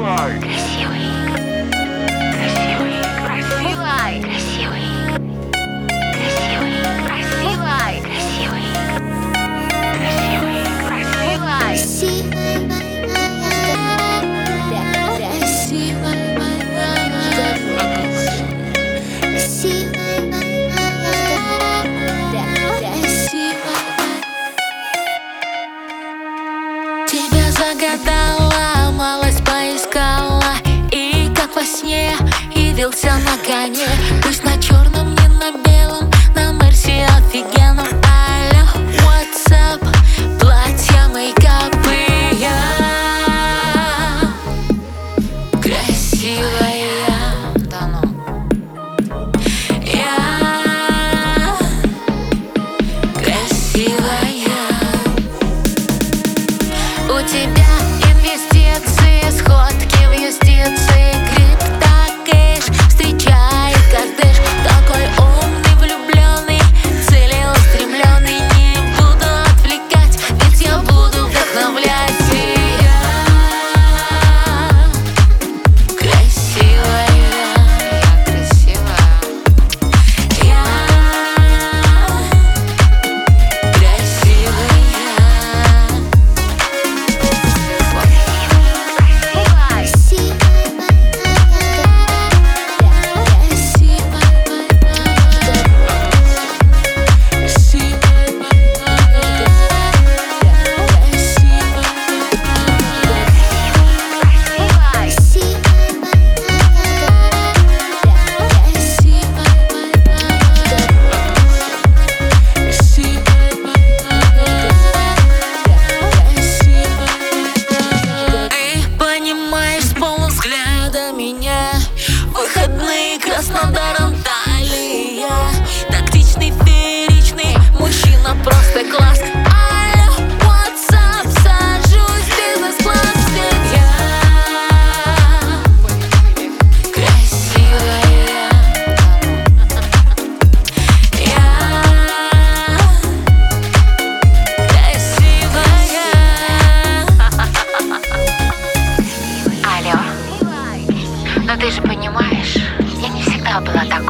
Давай. Красивый. Красивый. Красивый. Красивый. Красивый. Красивый. Красивый. Красивый. Красивый. Тебя загадал Приземлился на коне, пусть на черном Tabla tak